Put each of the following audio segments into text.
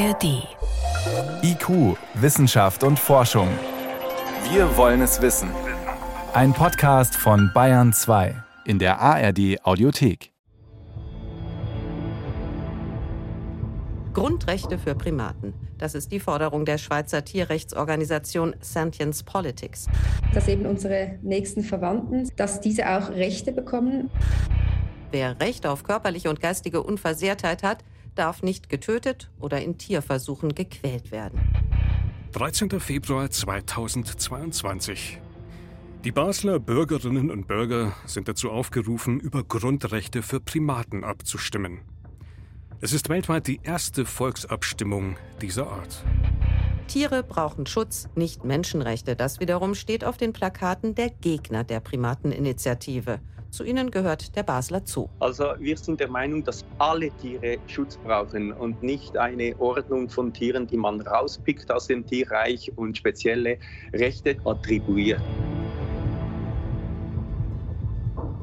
ARD. IQ, Wissenschaft und Forschung. Wir wollen es wissen. Ein Podcast von Bayern 2 in der ARD Audiothek. Grundrechte für Primaten. Das ist die Forderung der Schweizer Tierrechtsorganisation Sentience Politics. Dass eben unsere nächsten Verwandten, dass diese auch Rechte bekommen. Wer Recht auf körperliche und geistige Unversehrtheit hat, darf nicht getötet oder in Tierversuchen gequält werden. 13. Februar 2022. Die Basler Bürgerinnen und Bürger sind dazu aufgerufen, über Grundrechte für Primaten abzustimmen. Es ist weltweit die erste Volksabstimmung dieser Art. Tiere brauchen Schutz, nicht Menschenrechte. Das wiederum steht auf den Plakaten der Gegner der Primateninitiative. Zu ihnen gehört der Basler Zoo. Also wir sind der Meinung, dass alle Tiere Schutz brauchen und nicht eine Ordnung von Tieren, die man rauspickt aus dem Tierreich und spezielle Rechte attribuiert.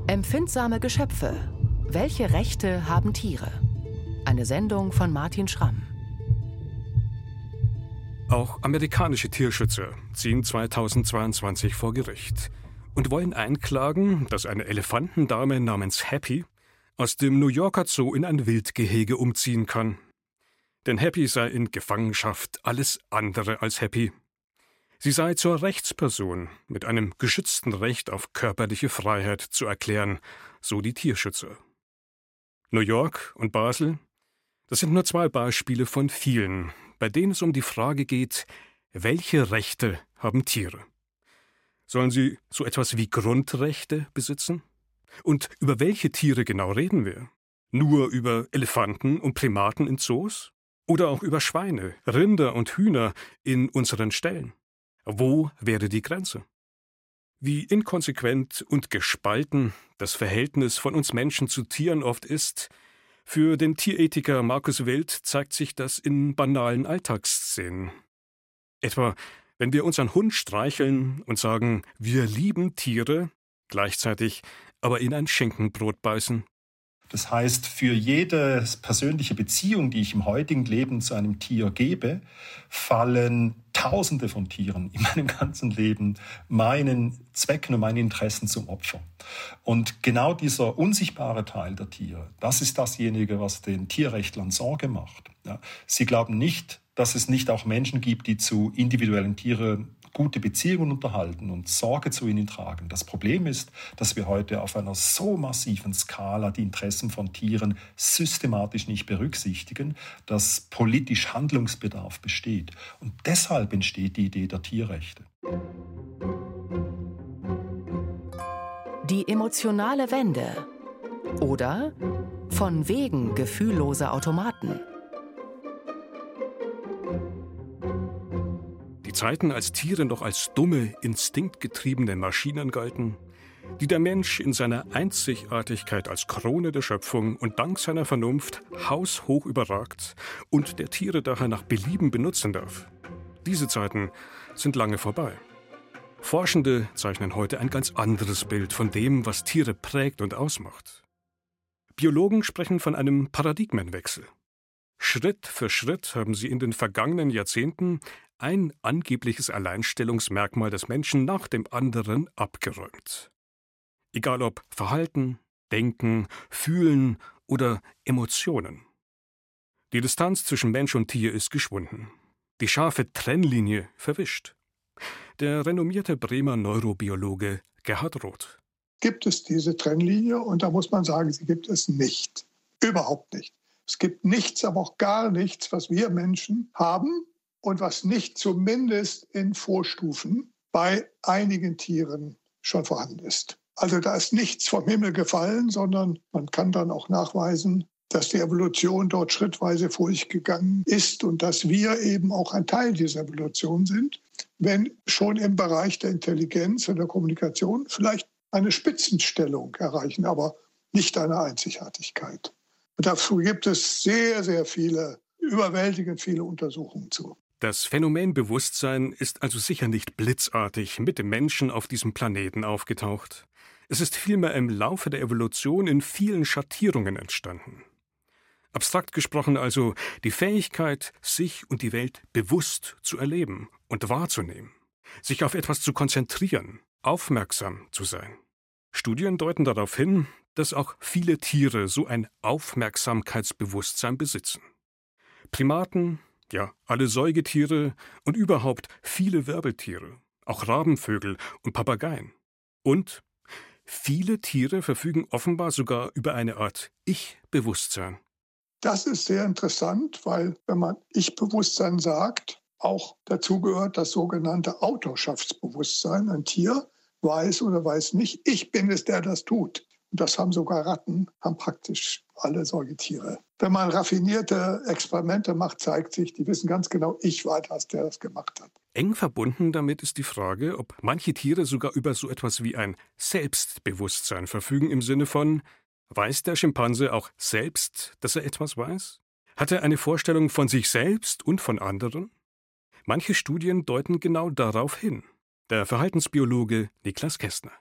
Empfindsame Geschöpfe. Welche Rechte haben Tiere? Eine Sendung von Martin Schramm. Auch amerikanische Tierschützer ziehen 2022 vor Gericht und wollen einklagen, dass eine Elefantendame namens Happy aus dem New Yorker Zoo in ein Wildgehege umziehen kann. Denn Happy sei in Gefangenschaft alles andere als happy. Sie sei zur Rechtsperson mit einem geschützten Recht auf körperliche Freiheit zu erklären, so die Tierschützer. New York und Basel, das sind nur zwei Beispiele von vielen, bei denen es um die Frage geht, welche Rechte haben Tiere? Sollen sie so etwas wie Grundrechte besitzen? Und über welche Tiere genau reden wir? Nur über Elefanten und Primaten in Zoos? Oder auch über Schweine, Rinder und Hühner in unseren Ställen? Wo wäre die Grenze? Wie inkonsequent und gespalten das Verhältnis von uns Menschen zu Tieren oft ist, für den Tierethiker Markus Wild zeigt sich das in banalen Alltagsszenen. Etwa wenn wir unseren Hund streicheln und sagen, wir lieben Tiere, gleichzeitig aber in ein Schenkenbrot beißen. Das heißt, für jede persönliche Beziehung, die ich im heutigen Leben zu einem Tier gebe, fallen Tausende von Tieren in meinem ganzen Leben meinen Zwecken und meinen Interessen zum Opfer. Und genau dieser unsichtbare Teil der Tiere, das ist dasjenige, was den Tierrechtlern Sorge macht. Sie glauben nicht, dass es nicht auch Menschen gibt, die zu individuellen Tieren gute Beziehungen unterhalten und Sorge zu ihnen tragen. Das Problem ist, dass wir heute auf einer so massiven Skala die Interessen von Tieren systematisch nicht berücksichtigen, dass politisch Handlungsbedarf besteht. Und deshalb entsteht die Idee der Tierrechte. Die emotionale Wende oder von wegen gefühllose Automaten. Zeiten, als Tiere noch als dumme, instinktgetriebene Maschinen galten, die der Mensch in seiner Einzigartigkeit als Krone der Schöpfung und dank seiner Vernunft haushoch überragt und der Tiere daher nach Belieben benutzen darf. Diese Zeiten sind lange vorbei. Forschende zeichnen heute ein ganz anderes Bild von dem, was Tiere prägt und ausmacht. Biologen sprechen von einem Paradigmenwechsel. Schritt für Schritt haben sie in den vergangenen Jahrzehnten ein angebliches Alleinstellungsmerkmal des Menschen nach dem anderen abgeräumt. Egal ob Verhalten, Denken, Fühlen oder Emotionen. Die Distanz zwischen Mensch und Tier ist geschwunden. Die scharfe Trennlinie verwischt. Der renommierte Bremer Neurobiologe Gerhard Roth. Gibt es diese Trennlinie? Und da muss man sagen, sie gibt es nicht. Überhaupt nicht. Es gibt nichts, aber auch gar nichts, was wir Menschen haben und was nicht zumindest in Vorstufen bei einigen Tieren schon vorhanden ist. Also da ist nichts vom Himmel gefallen, sondern man kann dann auch nachweisen, dass die Evolution dort schrittweise vorgegangen ist und dass wir eben auch ein Teil dieser Evolution sind, wenn schon im Bereich der Intelligenz und der Kommunikation vielleicht eine Spitzenstellung erreichen, aber nicht eine Einzigartigkeit. Und dazu gibt es sehr, sehr viele, überwältigend viele Untersuchungen zu. Das Phänomen Bewusstsein ist also sicher nicht blitzartig mit dem Menschen auf diesem Planeten aufgetaucht. Es ist vielmehr im Laufe der Evolution in vielen Schattierungen entstanden. Abstrakt gesprochen also die Fähigkeit, sich und die Welt bewusst zu erleben und wahrzunehmen, sich auf etwas zu konzentrieren, aufmerksam zu sein. Studien deuten darauf hin, dass auch viele Tiere so ein Aufmerksamkeitsbewusstsein besitzen. Primaten, ja, alle Säugetiere und überhaupt viele Wirbeltiere, auch Rabenvögel und Papageien. Und viele Tiere verfügen offenbar sogar über eine Art Ich-Bewusstsein. Das ist sehr interessant, weil wenn man Ich-Bewusstsein sagt, auch dazu gehört das sogenannte Autorschaftsbewusstsein. Ein Tier weiß oder weiß nicht, ich bin es, der das tut. Und das haben sogar Ratten, haben praktisch alle Säugetiere. Wenn man raffinierte Experimente macht, zeigt sich, die wissen ganz genau, ich war das, der das gemacht hat. Eng verbunden damit ist die Frage, ob manche Tiere sogar über so etwas wie ein Selbstbewusstsein verfügen im Sinne von, weiß der Schimpanse auch selbst, dass er etwas weiß? Hat er eine Vorstellung von sich selbst und von anderen? Manche Studien deuten genau darauf hin. Der Verhaltensbiologe Niklas Kästner.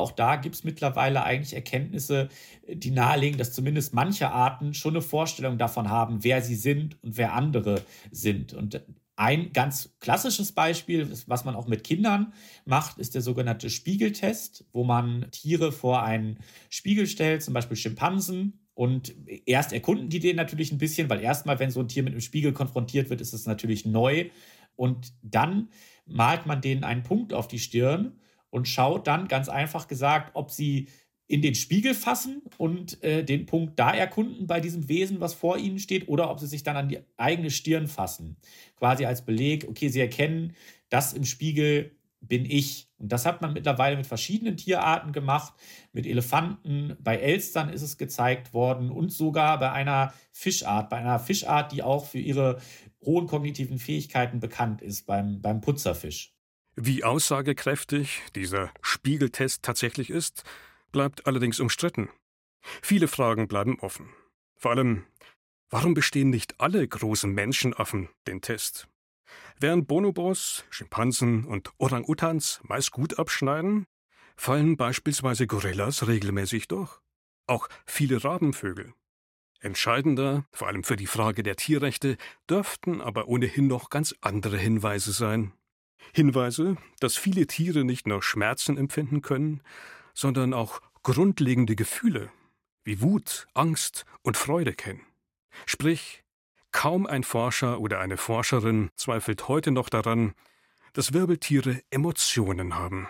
Auch da gibt es mittlerweile eigentlich Erkenntnisse, die nahelegen, dass zumindest manche Arten schon eine Vorstellung davon haben, wer sie sind und wer andere sind. Und ein ganz klassisches Beispiel, was man auch mit Kindern macht, ist der sogenannte Spiegeltest, wo man Tiere vor einen Spiegel stellt, zum Beispiel Schimpansen. Und erst erkunden die den natürlich ein bisschen, weil erstmal, wenn so ein Tier mit einem Spiegel konfrontiert wird, ist es natürlich neu. Und dann malt man denen einen Punkt auf die Stirn und schaut dann ganz einfach gesagt, ob sie in den Spiegel fassen und äh, den Punkt da erkunden bei diesem Wesen, was vor ihnen steht, oder ob sie sich dann an die eigene Stirn fassen. Quasi als Beleg, okay, sie erkennen, das im Spiegel bin ich. Und das hat man mittlerweile mit verschiedenen Tierarten gemacht, mit Elefanten, bei Elstern ist es gezeigt worden und sogar bei einer Fischart, bei einer Fischart, die auch für ihre hohen kognitiven Fähigkeiten bekannt ist, beim, beim Putzerfisch. Wie aussagekräftig dieser Spiegeltest tatsächlich ist, bleibt allerdings umstritten. Viele Fragen bleiben offen. Vor allem, warum bestehen nicht alle großen Menschenaffen den Test? Während Bonobos, Schimpansen und Orang-Utans meist gut abschneiden, fallen beispielsweise Gorillas regelmäßig durch. Auch viele Rabenvögel. Entscheidender, vor allem für die Frage der Tierrechte, dürften aber ohnehin noch ganz andere Hinweise sein. Hinweise, dass viele Tiere nicht nur Schmerzen empfinden können, sondern auch grundlegende Gefühle wie Wut, Angst und Freude kennen. Sprich, kaum ein Forscher oder eine Forscherin zweifelt heute noch daran, dass Wirbeltiere Emotionen haben.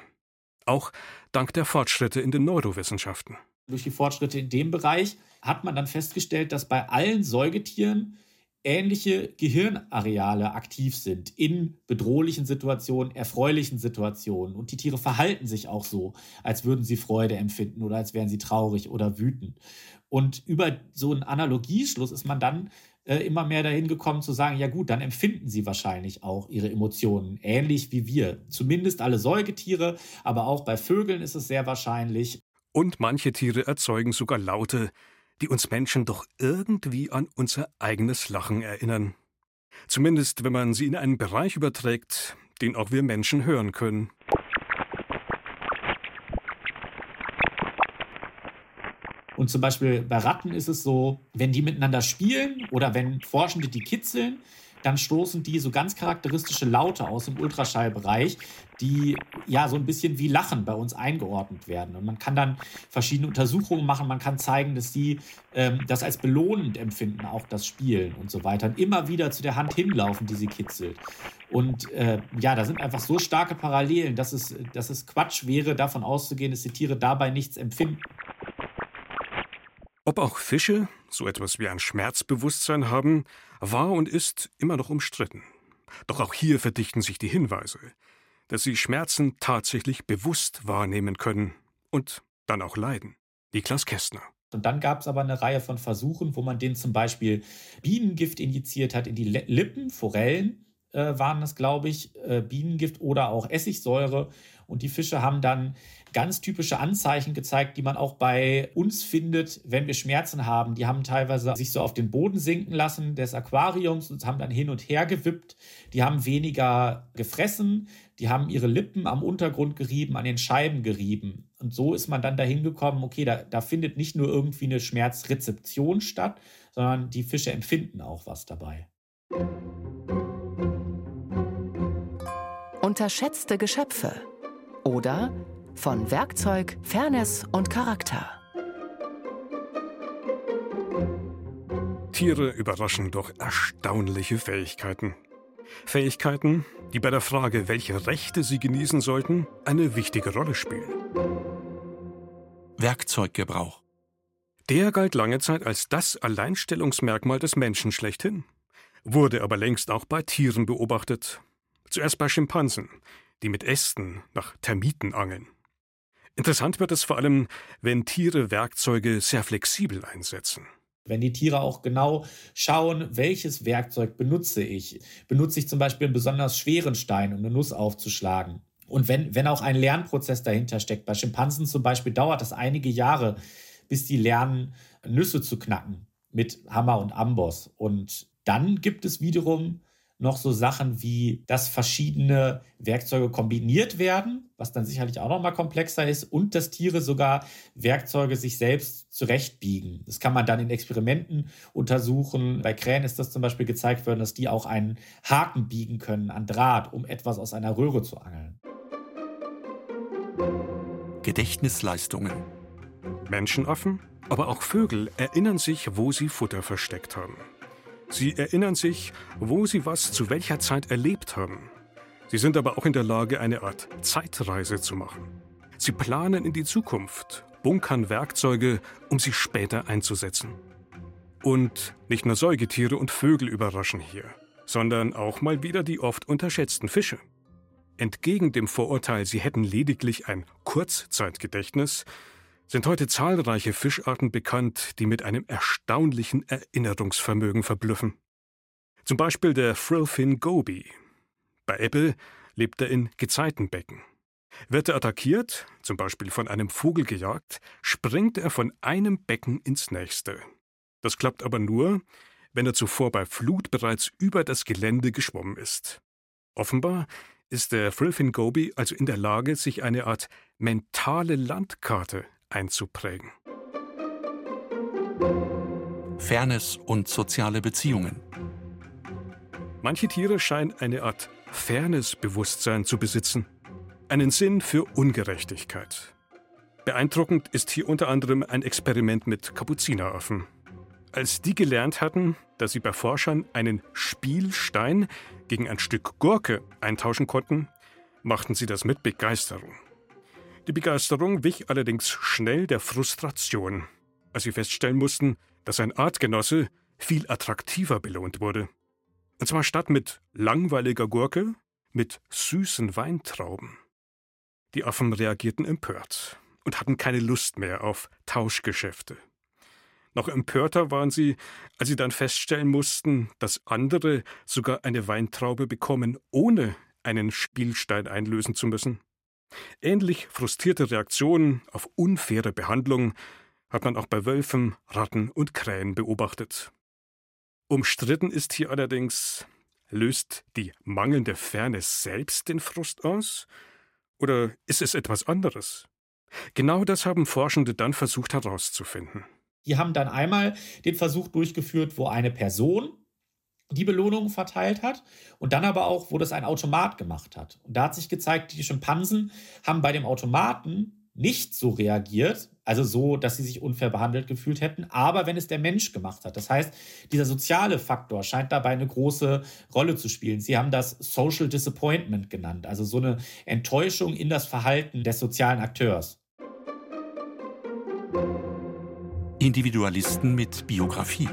Auch dank der Fortschritte in den Neurowissenschaften. Durch die Fortschritte in dem Bereich hat man dann festgestellt, dass bei allen Säugetieren ähnliche Gehirnareale aktiv sind in bedrohlichen Situationen, erfreulichen Situationen. Und die Tiere verhalten sich auch so, als würden sie Freude empfinden oder als wären sie traurig oder wütend. Und über so einen Analogieschluss ist man dann äh, immer mehr dahin gekommen zu sagen, ja gut, dann empfinden sie wahrscheinlich auch ihre Emotionen ähnlich wie wir. Zumindest alle Säugetiere, aber auch bei Vögeln ist es sehr wahrscheinlich. Und manche Tiere erzeugen sogar Laute, die uns Menschen doch irgendwie an unser eigenes Lachen erinnern. Zumindest wenn man sie in einen Bereich überträgt, den auch wir Menschen hören können. Und zum Beispiel bei Ratten ist es so, wenn die miteinander spielen oder wenn Forschende die kitzeln, dann stoßen die so ganz charakteristische Laute aus im Ultraschallbereich, die ja so ein bisschen wie Lachen bei uns eingeordnet werden. Und man kann dann verschiedene Untersuchungen machen, man kann zeigen, dass die ähm, das als belohnend empfinden, auch das Spielen und so weiter. Und immer wieder zu der Hand hinlaufen, die sie kitzelt. Und äh, ja, da sind einfach so starke Parallelen, dass es, dass es Quatsch wäre, davon auszugehen, dass die Tiere dabei nichts empfinden. Ob auch Fische so etwas wie ein Schmerzbewusstsein haben, war und ist immer noch umstritten. Doch auch hier verdichten sich die Hinweise, dass sie Schmerzen tatsächlich bewusst wahrnehmen können und dann auch leiden. Niklas Kästner. Und dann gab es aber eine Reihe von Versuchen, wo man denen zum Beispiel Bienengift injiziert hat in die Lippen, Forellen äh, waren das, glaube ich, äh, Bienengift oder auch Essigsäure. Und die Fische haben dann ganz typische Anzeichen gezeigt, die man auch bei uns findet, wenn wir Schmerzen haben. Die haben teilweise sich so auf den Boden sinken lassen des Aquariums und haben dann hin und her gewippt. Die haben weniger gefressen. Die haben ihre Lippen am Untergrund gerieben, an den Scheiben gerieben. Und so ist man dann dahin gekommen, okay, da, da findet nicht nur irgendwie eine Schmerzrezeption statt, sondern die Fische empfinden auch was dabei. Unterschätzte Geschöpfe oder von Werkzeug, Fairness und Charakter. Tiere überraschen durch erstaunliche Fähigkeiten. Fähigkeiten, die bei der Frage, welche Rechte sie genießen sollten, eine wichtige Rolle spielen. Werkzeuggebrauch. Der galt lange Zeit als das Alleinstellungsmerkmal des Menschen schlechthin, wurde aber längst auch bei Tieren beobachtet. Zuerst bei Schimpansen, die mit Ästen nach Termiten angeln. Interessant wird es vor allem, wenn Tiere Werkzeuge sehr flexibel einsetzen. Wenn die Tiere auch genau schauen, welches Werkzeug benutze ich. Benutze ich zum Beispiel einen besonders schweren Stein, um eine Nuss aufzuschlagen. Und wenn, wenn auch ein Lernprozess dahinter steckt, bei Schimpansen zum Beispiel dauert das einige Jahre, bis die lernen, Nüsse zu knacken mit Hammer und Amboss. Und dann gibt es wiederum noch so Sachen wie, dass verschiedene Werkzeuge kombiniert werden, was dann sicherlich auch noch mal komplexer ist, und dass Tiere sogar Werkzeuge sich selbst zurechtbiegen. Das kann man dann in Experimenten untersuchen. Bei Krähen ist das zum Beispiel gezeigt worden, dass die auch einen Haken biegen können an Draht, um etwas aus einer Röhre zu angeln. Gedächtnisleistungen. Menschenaffen, aber auch Vögel erinnern sich, wo sie Futter versteckt haben. Sie erinnern sich, wo sie was zu welcher Zeit erlebt haben. Sie sind aber auch in der Lage, eine Art Zeitreise zu machen. Sie planen in die Zukunft, bunkern Werkzeuge, um sie später einzusetzen. Und nicht nur Säugetiere und Vögel überraschen hier, sondern auch mal wieder die oft unterschätzten Fische. Entgegen dem Vorurteil, sie hätten lediglich ein Kurzzeitgedächtnis, sind heute zahlreiche Fischarten bekannt, die mit einem erstaunlichen Erinnerungsvermögen verblüffen. Zum Beispiel der Frillfin Goby. Bei Ebbe lebt er in Gezeitenbecken. Wird er attackiert, zum Beispiel von einem Vogel gejagt, springt er von einem Becken ins nächste. Das klappt aber nur, wenn er zuvor bei Flut bereits über das Gelände geschwommen ist. Offenbar ist der Frillfin Goby also in der Lage, sich eine Art mentale Landkarte einzuprägen. Fairness und soziale Beziehungen. Manche Tiere scheinen eine Art Fairness-Bewusstsein zu besitzen, einen Sinn für Ungerechtigkeit. Beeindruckend ist hier unter anderem ein Experiment mit Kapuzineraffen. Als die gelernt hatten, dass sie bei Forschern einen Spielstein gegen ein Stück Gurke eintauschen konnten, machten sie das mit Begeisterung. Die Begeisterung wich allerdings schnell der Frustration, als sie feststellen mussten, dass ein Artgenosse viel attraktiver belohnt wurde. Und zwar statt mit langweiliger Gurke, mit süßen Weintrauben. Die Affen reagierten empört und hatten keine Lust mehr auf Tauschgeschäfte. Noch empörter waren sie, als sie dann feststellen mussten, dass andere sogar eine Weintraube bekommen, ohne einen Spielstein einlösen zu müssen. Ähnlich frustrierte Reaktionen auf unfaire Behandlung hat man auch bei Wölfen, Ratten und Krähen beobachtet. Umstritten ist hier allerdings, löst die mangelnde Fairness selbst den Frust aus? Oder ist es etwas anderes? Genau das haben Forschende dann versucht herauszufinden. Die haben dann einmal den Versuch durchgeführt, wo eine Person die Belohnung verteilt hat und dann aber auch, wo das ein Automat gemacht hat. Und da hat sich gezeigt, die Schimpansen haben bei dem Automaten nicht so reagiert, also so, dass sie sich unfair behandelt gefühlt hätten, aber wenn es der Mensch gemacht hat. Das heißt, dieser soziale Faktor scheint dabei eine große Rolle zu spielen. Sie haben das Social Disappointment genannt, also so eine Enttäuschung in das Verhalten des sozialen Akteurs. Individualisten mit Biografie.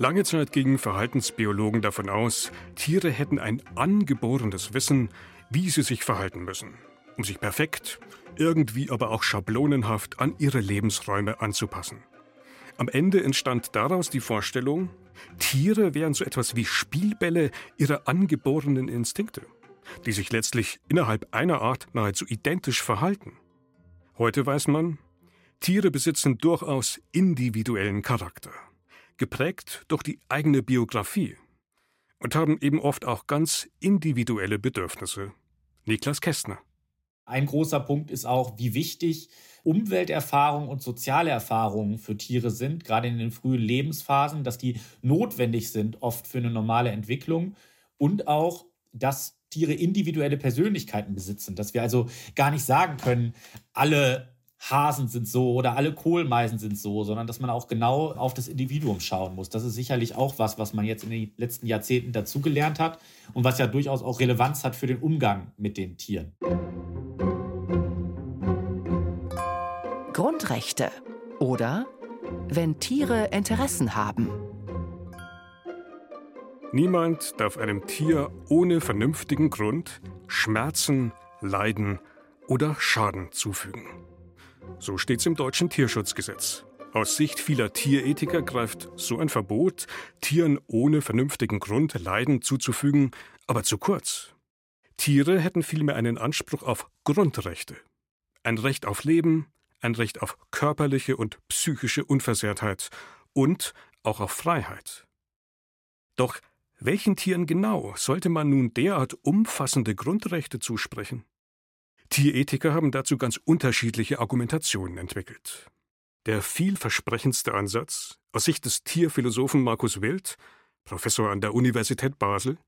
Lange Zeit gingen Verhaltensbiologen davon aus, Tiere hätten ein angeborenes Wissen, wie sie sich verhalten müssen, um sich perfekt, irgendwie aber auch schablonenhaft an ihre Lebensräume anzupassen. Am Ende entstand daraus die Vorstellung, Tiere wären so etwas wie Spielbälle ihrer angeborenen Instinkte, die sich letztlich innerhalb einer Art nahezu identisch verhalten. Heute weiß man, Tiere besitzen durchaus individuellen Charakter geprägt durch die eigene Biografie und haben eben oft auch ganz individuelle Bedürfnisse. Niklas Kästner. Ein großer Punkt ist auch, wie wichtig Umwelterfahrungen und soziale Erfahrungen für Tiere sind, gerade in den frühen Lebensphasen, dass die notwendig sind oft für eine normale Entwicklung und auch, dass Tiere individuelle Persönlichkeiten besitzen, dass wir also gar nicht sagen können, alle Hasen sind so oder alle Kohlmeisen sind so, sondern dass man auch genau auf das Individuum schauen muss. Das ist sicherlich auch was, was man jetzt in den letzten Jahrzehnten dazugelernt hat und was ja durchaus auch Relevanz hat für den Umgang mit den Tieren. Grundrechte oder wenn Tiere Interessen haben. Niemand darf einem Tier ohne vernünftigen Grund Schmerzen, Leiden oder Schaden zufügen. So steht's im deutschen Tierschutzgesetz. Aus Sicht vieler Tierethiker greift so ein Verbot, Tieren ohne vernünftigen Grund Leiden zuzufügen, aber zu kurz. Tiere hätten vielmehr einen Anspruch auf Grundrechte. Ein Recht auf Leben, ein Recht auf körperliche und psychische Unversehrtheit und auch auf Freiheit. Doch welchen Tieren genau sollte man nun derart umfassende Grundrechte zusprechen? Tierethiker haben dazu ganz unterschiedliche Argumentationen entwickelt. Der vielversprechendste Ansatz, aus Sicht des Tierphilosophen Markus Wild, Professor an der Universität Basel,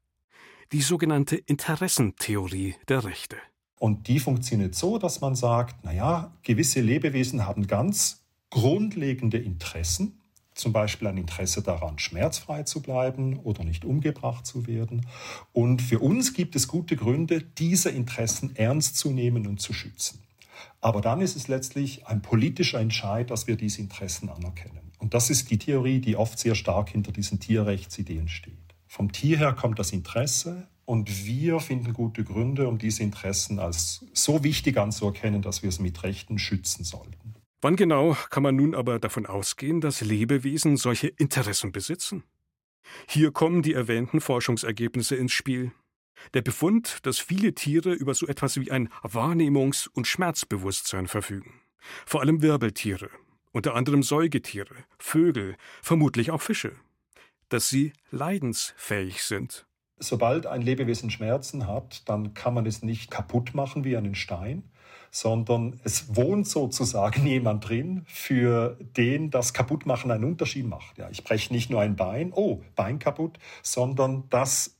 die sogenannte Interessentheorie der Rechte. Und die funktioniert so, dass man sagt, naja, gewisse Lebewesen haben ganz grundlegende Interessen, zum Beispiel ein Interesse daran, schmerzfrei zu bleiben oder nicht umgebracht zu werden. Und für uns gibt es gute Gründe, diese Interessen ernst zu nehmen und zu schützen. Aber dann ist es letztlich ein politischer Entscheid, dass wir diese Interessen anerkennen. Und das ist die Theorie, die oft sehr stark hinter diesen Tierrechtsideen steht. Vom Tier her kommt das Interesse und wir finden gute Gründe, um diese Interessen als so wichtig anzuerkennen, dass wir es mit Rechten schützen sollten. Wann genau kann man nun aber davon ausgehen, dass Lebewesen solche Interessen besitzen? Hier kommen die erwähnten Forschungsergebnisse ins Spiel. Der Befund, dass viele Tiere über so etwas wie ein Wahrnehmungs- und Schmerzbewusstsein verfügen. Vor allem Wirbeltiere, unter anderem Säugetiere, Vögel, vermutlich auch Fische. Dass sie leidensfähig sind. Sobald ein Lebewesen Schmerzen hat, dann kann man es nicht kaputt machen wie einen Stein, sondern es wohnt sozusagen jemand drin, für den das Kaputtmachen einen Unterschied macht. Ja, ich breche nicht nur ein Bein, oh, Bein kaputt, sondern das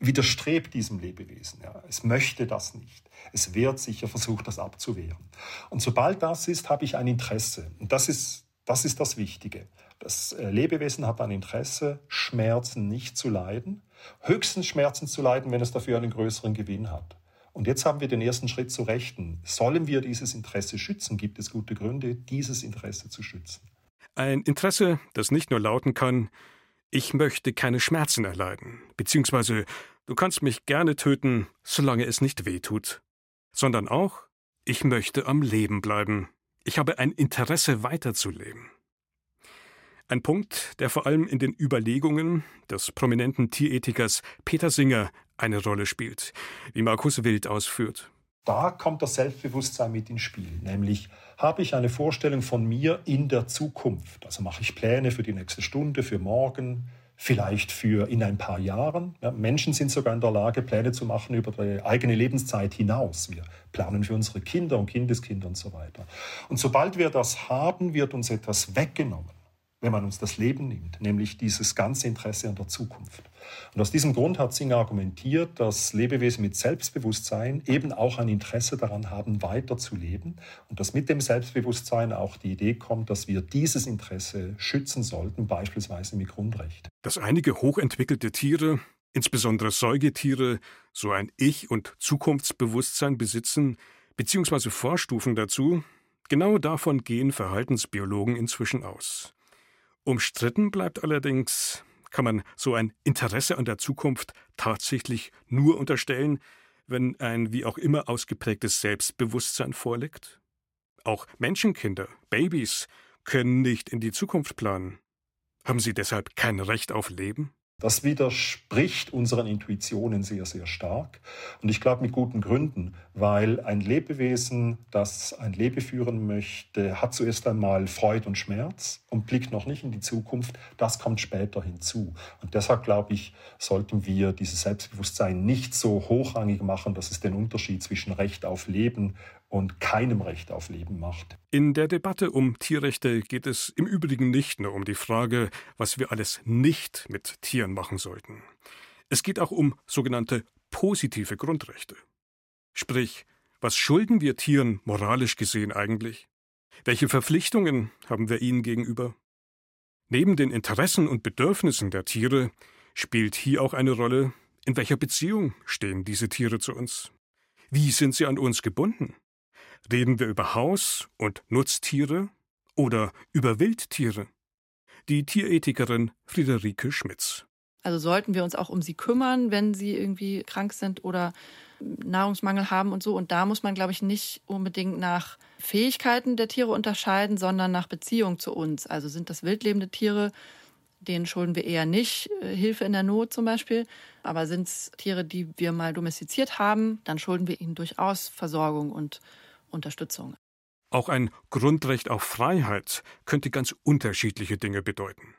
widerstrebt diesem Lebewesen. Ja. Es möchte das nicht. Es wehrt sich, er versucht das abzuwehren. Und sobald das ist, habe ich ein Interesse. Und das ist das, ist das Wichtige. Das äh, Lebewesen hat ein Interesse, Schmerzen nicht zu leiden, höchstens Schmerzen zu leiden, wenn es dafür einen größeren Gewinn hat. Und jetzt haben wir den ersten Schritt zu rechten. Sollen wir dieses Interesse schützen? Gibt es gute Gründe, dieses Interesse zu schützen? Ein Interesse, das nicht nur lauten kann, ich möchte keine Schmerzen erleiden, beziehungsweise du kannst mich gerne töten, solange es nicht weh tut, sondern auch, ich möchte am Leben bleiben. Ich habe ein Interesse weiterzuleben. Ein Punkt, der vor allem in den Überlegungen des prominenten Tierethikers Peter Singer eine Rolle spielt, wie Markus Wild ausführt. Da kommt das Selbstbewusstsein mit ins Spiel, nämlich habe ich eine Vorstellung von mir in der Zukunft. Also mache ich Pläne für die nächste Stunde, für morgen, vielleicht für in ein paar Jahren. Ja, Menschen sind sogar in der Lage, Pläne zu machen über die eigene Lebenszeit hinaus. Wir planen für unsere Kinder und Kindeskinder und so weiter. Und sobald wir das haben, wird uns etwas weggenommen wenn man uns das Leben nimmt, nämlich dieses ganze Interesse an der Zukunft. Und aus diesem Grund hat Singer argumentiert, dass Lebewesen mit Selbstbewusstsein eben auch ein Interesse daran haben, weiterzuleben und dass mit dem Selbstbewusstsein auch die Idee kommt, dass wir dieses Interesse schützen sollten, beispielsweise mit Grundrecht. Dass einige hochentwickelte Tiere, insbesondere Säugetiere, so ein Ich- und Zukunftsbewusstsein besitzen, beziehungsweise Vorstufen dazu, genau davon gehen Verhaltensbiologen inzwischen aus. Umstritten bleibt allerdings, kann man so ein Interesse an der Zukunft tatsächlich nur unterstellen, wenn ein wie auch immer ausgeprägtes Selbstbewusstsein vorliegt? Auch Menschenkinder, Babys, können nicht in die Zukunft planen. Haben sie deshalb kein Recht auf Leben? Das widerspricht unseren Intuitionen sehr, sehr stark. Und ich glaube mit guten Gründen, weil ein Lebewesen, das ein Leben führen möchte, hat zuerst einmal Freude und Schmerz und blickt noch nicht in die Zukunft. Das kommt später hinzu. Und deshalb glaube ich, sollten wir dieses Selbstbewusstsein nicht so hochrangig machen, dass es den Unterschied zwischen Recht auf Leben und keinem Recht auf Leben macht. In der Debatte um Tierrechte geht es im Übrigen nicht nur um die Frage, was wir alles nicht mit Tieren machen sollten. Es geht auch um sogenannte positive Grundrechte. Sprich, was schulden wir Tieren moralisch gesehen eigentlich? Welche Verpflichtungen haben wir ihnen gegenüber? Neben den Interessen und Bedürfnissen der Tiere spielt hier auch eine Rolle, in welcher Beziehung stehen diese Tiere zu uns? Wie sind sie an uns gebunden? Reden wir über Haus- und Nutztiere oder über Wildtiere? Die Tierethikerin Friederike Schmitz. Also sollten wir uns auch um sie kümmern, wenn sie irgendwie krank sind oder Nahrungsmangel haben und so. Und da muss man, glaube ich, nicht unbedingt nach Fähigkeiten der Tiere unterscheiden, sondern nach Beziehung zu uns. Also sind das wildlebende Tiere, denen schulden wir eher nicht äh, Hilfe in der Not zum Beispiel. Aber sind es Tiere, die wir mal domestiziert haben, dann schulden wir ihnen durchaus Versorgung und Unterstützung. Auch ein Grundrecht auf Freiheit könnte ganz unterschiedliche Dinge bedeuten.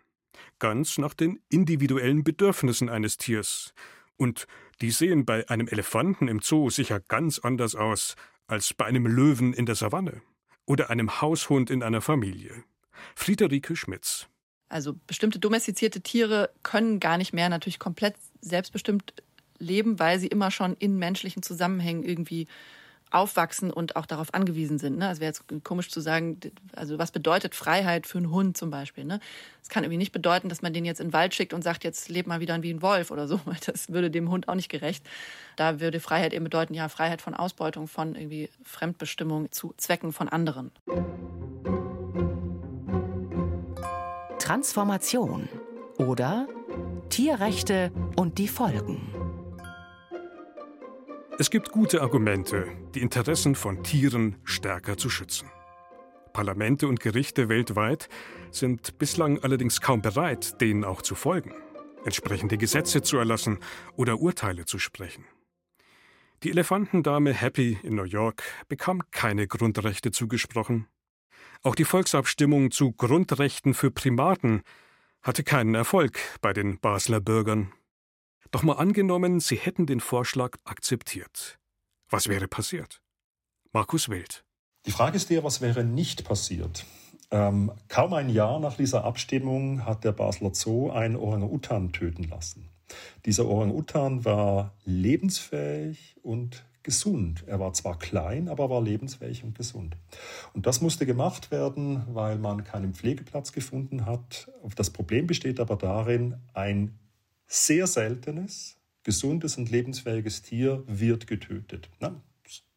Ganz nach den individuellen Bedürfnissen eines Tiers. Und die sehen bei einem Elefanten im Zoo sicher ganz anders aus als bei einem Löwen in der Savanne oder einem Haushund in einer Familie. Friederike Schmitz. Also bestimmte domestizierte Tiere können gar nicht mehr natürlich komplett selbstbestimmt leben, weil sie immer schon in menschlichen Zusammenhängen irgendwie aufwachsen und auch darauf angewiesen sind. Ne? Also wäre jetzt komisch zu sagen, also was bedeutet Freiheit für einen Hund zum Beispiel? Ne? Kann irgendwie nicht bedeuten, dass man den jetzt in den Wald schickt und sagt, jetzt leb mal wieder wie ein Wolf oder so. Das würde dem Hund auch nicht gerecht. Da würde Freiheit eben bedeuten, ja, Freiheit von Ausbeutung, von irgendwie Fremdbestimmung zu Zwecken von anderen. Transformation oder Tierrechte und die Folgen. Es gibt gute Argumente, die Interessen von Tieren stärker zu schützen. Parlamente und Gerichte weltweit sind bislang allerdings kaum bereit, denen auch zu folgen, entsprechende Gesetze zu erlassen oder Urteile zu sprechen. Die Elefantendame Happy in New York bekam keine Grundrechte zugesprochen. Auch die Volksabstimmung zu Grundrechten für Primaten hatte keinen Erfolg bei den Basler Bürgern. Doch mal angenommen, Sie hätten den Vorschlag akzeptiert. Was wäre passiert? Markus Wild. Die Frage ist eher, was wäre nicht passiert? Ähm, kaum ein Jahr nach dieser Abstimmung hat der Basler Zoo einen Orang-Utan töten lassen. Dieser Orang-Utan war lebensfähig und gesund. Er war zwar klein, aber war lebensfähig und gesund. Und das musste gemacht werden, weil man keinen Pflegeplatz gefunden hat. Das Problem besteht aber darin, ein sehr seltenes, gesundes und lebensfähiges Tier wird getötet.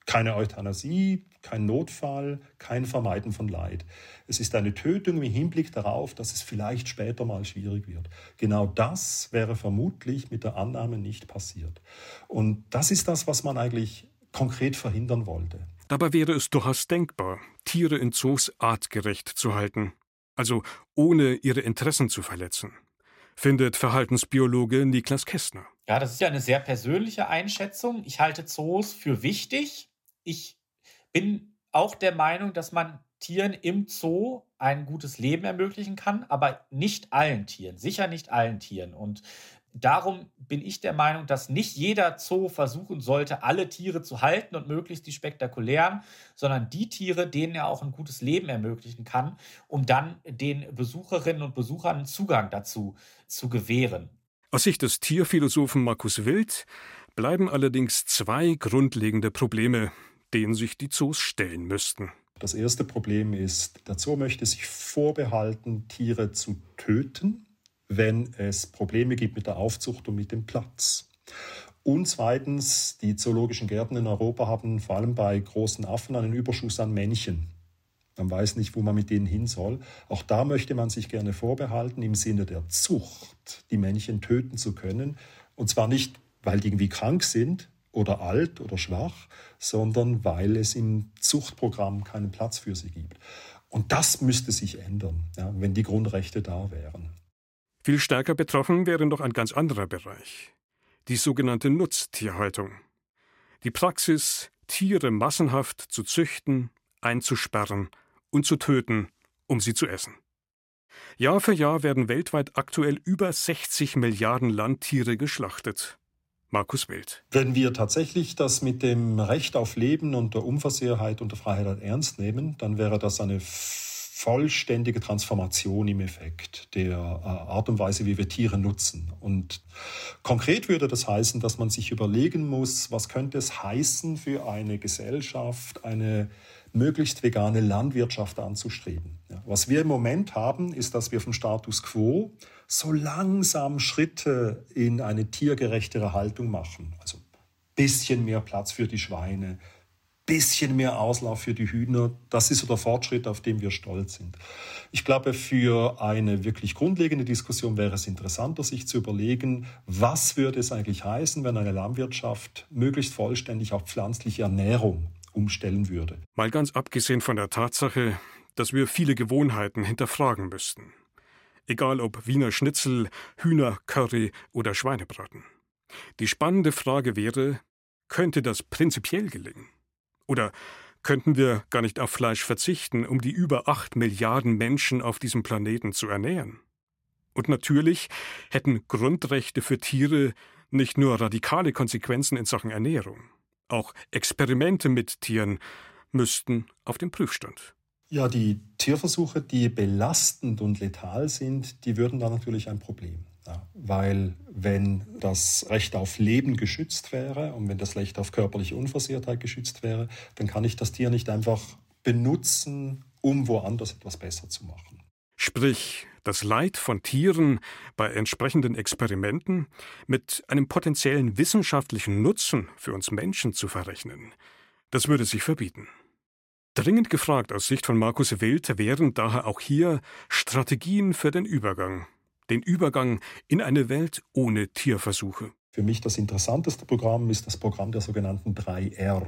Keine Euthanasie, kein Notfall, kein Vermeiden von Leid. Es ist eine Tötung im Hinblick darauf, dass es vielleicht später mal schwierig wird. Genau das wäre vermutlich mit der Annahme nicht passiert. Und das ist das, was man eigentlich konkret verhindern wollte. Dabei wäre es durchaus denkbar, Tiere in Zoos artgerecht zu halten, also ohne ihre Interessen zu verletzen findet Verhaltensbiologe Niklas Kästner. Ja, das ist ja eine sehr persönliche Einschätzung. Ich halte Zoos für wichtig. Ich bin auch der Meinung, dass man Tieren im Zoo ein gutes Leben ermöglichen kann, aber nicht allen Tieren, sicher nicht allen Tieren. Und darum bin ich der Meinung, dass nicht jeder Zoo versuchen sollte, alle Tiere zu halten und möglichst die spektakulären, sondern die Tiere, denen er auch ein gutes Leben ermöglichen kann, um dann den Besucherinnen und Besuchern Zugang dazu zu gewähren. Aus Sicht des Tierphilosophen Markus Wild bleiben allerdings zwei grundlegende Probleme, denen sich die Zoos stellen müssten. Das erste Problem ist, der Zoo möchte sich vorbehalten, Tiere zu töten wenn es Probleme gibt mit der Aufzucht und mit dem Platz. Und zweitens, die zoologischen Gärten in Europa haben vor allem bei großen Affen einen Überschuss an Männchen. Man weiß nicht, wo man mit denen hin soll. Auch da möchte man sich gerne vorbehalten, im Sinne der Zucht, die Männchen töten zu können. Und zwar nicht, weil die irgendwie krank sind oder alt oder schwach, sondern weil es im Zuchtprogramm keinen Platz für sie gibt. Und das müsste sich ändern, ja, wenn die Grundrechte da wären. Viel stärker betroffen wäre noch ein ganz anderer Bereich. Die sogenannte Nutztierhaltung. Die Praxis, Tiere massenhaft zu züchten, einzusperren und zu töten, um sie zu essen. Jahr für Jahr werden weltweit aktuell über 60 Milliarden Landtiere geschlachtet. Markus Wild. Wenn wir tatsächlich das mit dem Recht auf Leben und der Unversehrtheit und der Freiheit ernst nehmen, dann wäre das eine vollständige Transformation im Effekt der äh, Art und Weise, wie wir Tiere nutzen. Und konkret würde das heißen, dass man sich überlegen muss, was könnte es heißen für eine Gesellschaft, eine möglichst vegane Landwirtschaft anzustreben. Was wir im Moment haben, ist, dass wir vom Status quo so langsam Schritte in eine tiergerechtere Haltung machen. Also bisschen mehr Platz für die Schweine, bisschen mehr Auslauf für die Hühner. Das ist so der Fortschritt, auf den wir stolz sind. Ich glaube, für eine wirklich grundlegende Diskussion wäre es interessanter, sich zu überlegen, was würde es eigentlich heißen, wenn eine Landwirtschaft möglichst vollständig auf pflanzliche Ernährung umstellen würde. Mal ganz abgesehen von der Tatsache, dass wir viele Gewohnheiten hinterfragen müssten. Egal ob Wiener Schnitzel, Hühner, Curry oder Schweinebraten. Die spannende Frage wäre, könnte das prinzipiell gelingen? Oder könnten wir gar nicht auf Fleisch verzichten, um die über acht Milliarden Menschen auf diesem Planeten zu ernähren? Und natürlich hätten Grundrechte für Tiere nicht nur radikale Konsequenzen in Sachen Ernährung. Auch Experimente mit Tieren müssten auf den Prüfstand. Ja, die Tierversuche, die belastend und letal sind, die würden da natürlich ein Problem. Ja, weil wenn das Recht auf Leben geschützt wäre und wenn das Recht auf körperliche Unversehrtheit geschützt wäre, dann kann ich das Tier nicht einfach benutzen, um woanders etwas besser zu machen. Sprich, das Leid von Tieren bei entsprechenden Experimenten mit einem potenziellen wissenschaftlichen Nutzen für uns Menschen zu verrechnen, das würde sich verbieten. Dringend gefragt aus Sicht von Markus Wild wären daher auch hier Strategien für den Übergang den Übergang in eine Welt ohne Tierversuche. Für mich das interessanteste Programm ist das Programm der sogenannten 3R,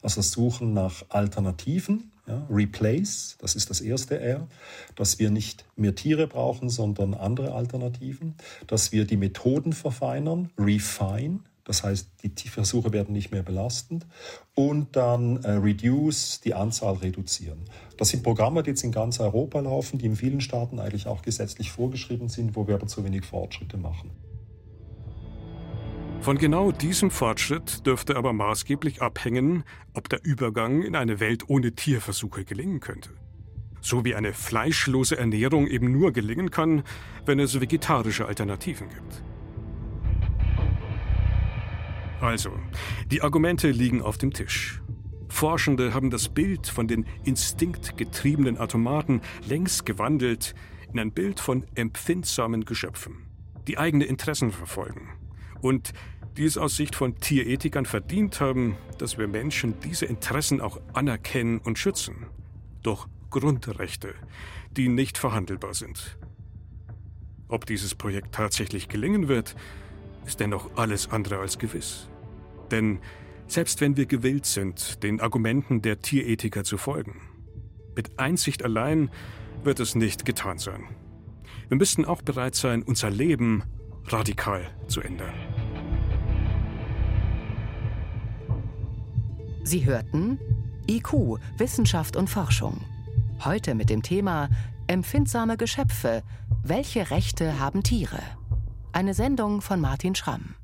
also das Suchen nach Alternativen. Ja, Replace, das ist das erste R, dass wir nicht mehr Tiere brauchen, sondern andere Alternativen, dass wir die Methoden verfeinern, Refine, das heißt, die Versuche werden nicht mehr belastend. Und dann äh, Reduce, die Anzahl reduzieren. Das sind Programme, die jetzt in ganz Europa laufen, die in vielen Staaten eigentlich auch gesetzlich vorgeschrieben sind, wo wir aber zu wenig Fortschritte machen. Von genau diesem Fortschritt dürfte aber maßgeblich abhängen, ob der Übergang in eine Welt ohne Tierversuche gelingen könnte. So wie eine fleischlose Ernährung eben nur gelingen kann, wenn es vegetarische Alternativen gibt. Also, die Argumente liegen auf dem Tisch. Forschende haben das Bild von den instinktgetriebenen Atomaten längst gewandelt in ein Bild von empfindsamen Geschöpfen, die eigene Interessen verfolgen und die es aus Sicht von Tierethikern verdient haben, dass wir Menschen diese Interessen auch anerkennen und schützen. Doch Grundrechte, die nicht verhandelbar sind. Ob dieses Projekt tatsächlich gelingen wird, ist dennoch alles andere als gewiss. Denn selbst wenn wir gewillt sind, den Argumenten der Tierethiker zu folgen, mit Einsicht allein wird es nicht getan sein. Wir müssten auch bereit sein, unser Leben radikal zu ändern. Sie hörten IQ, Wissenschaft und Forschung. Heute mit dem Thema Empfindsame Geschöpfe. Welche Rechte haben Tiere? Eine Sendung von Martin Schramm.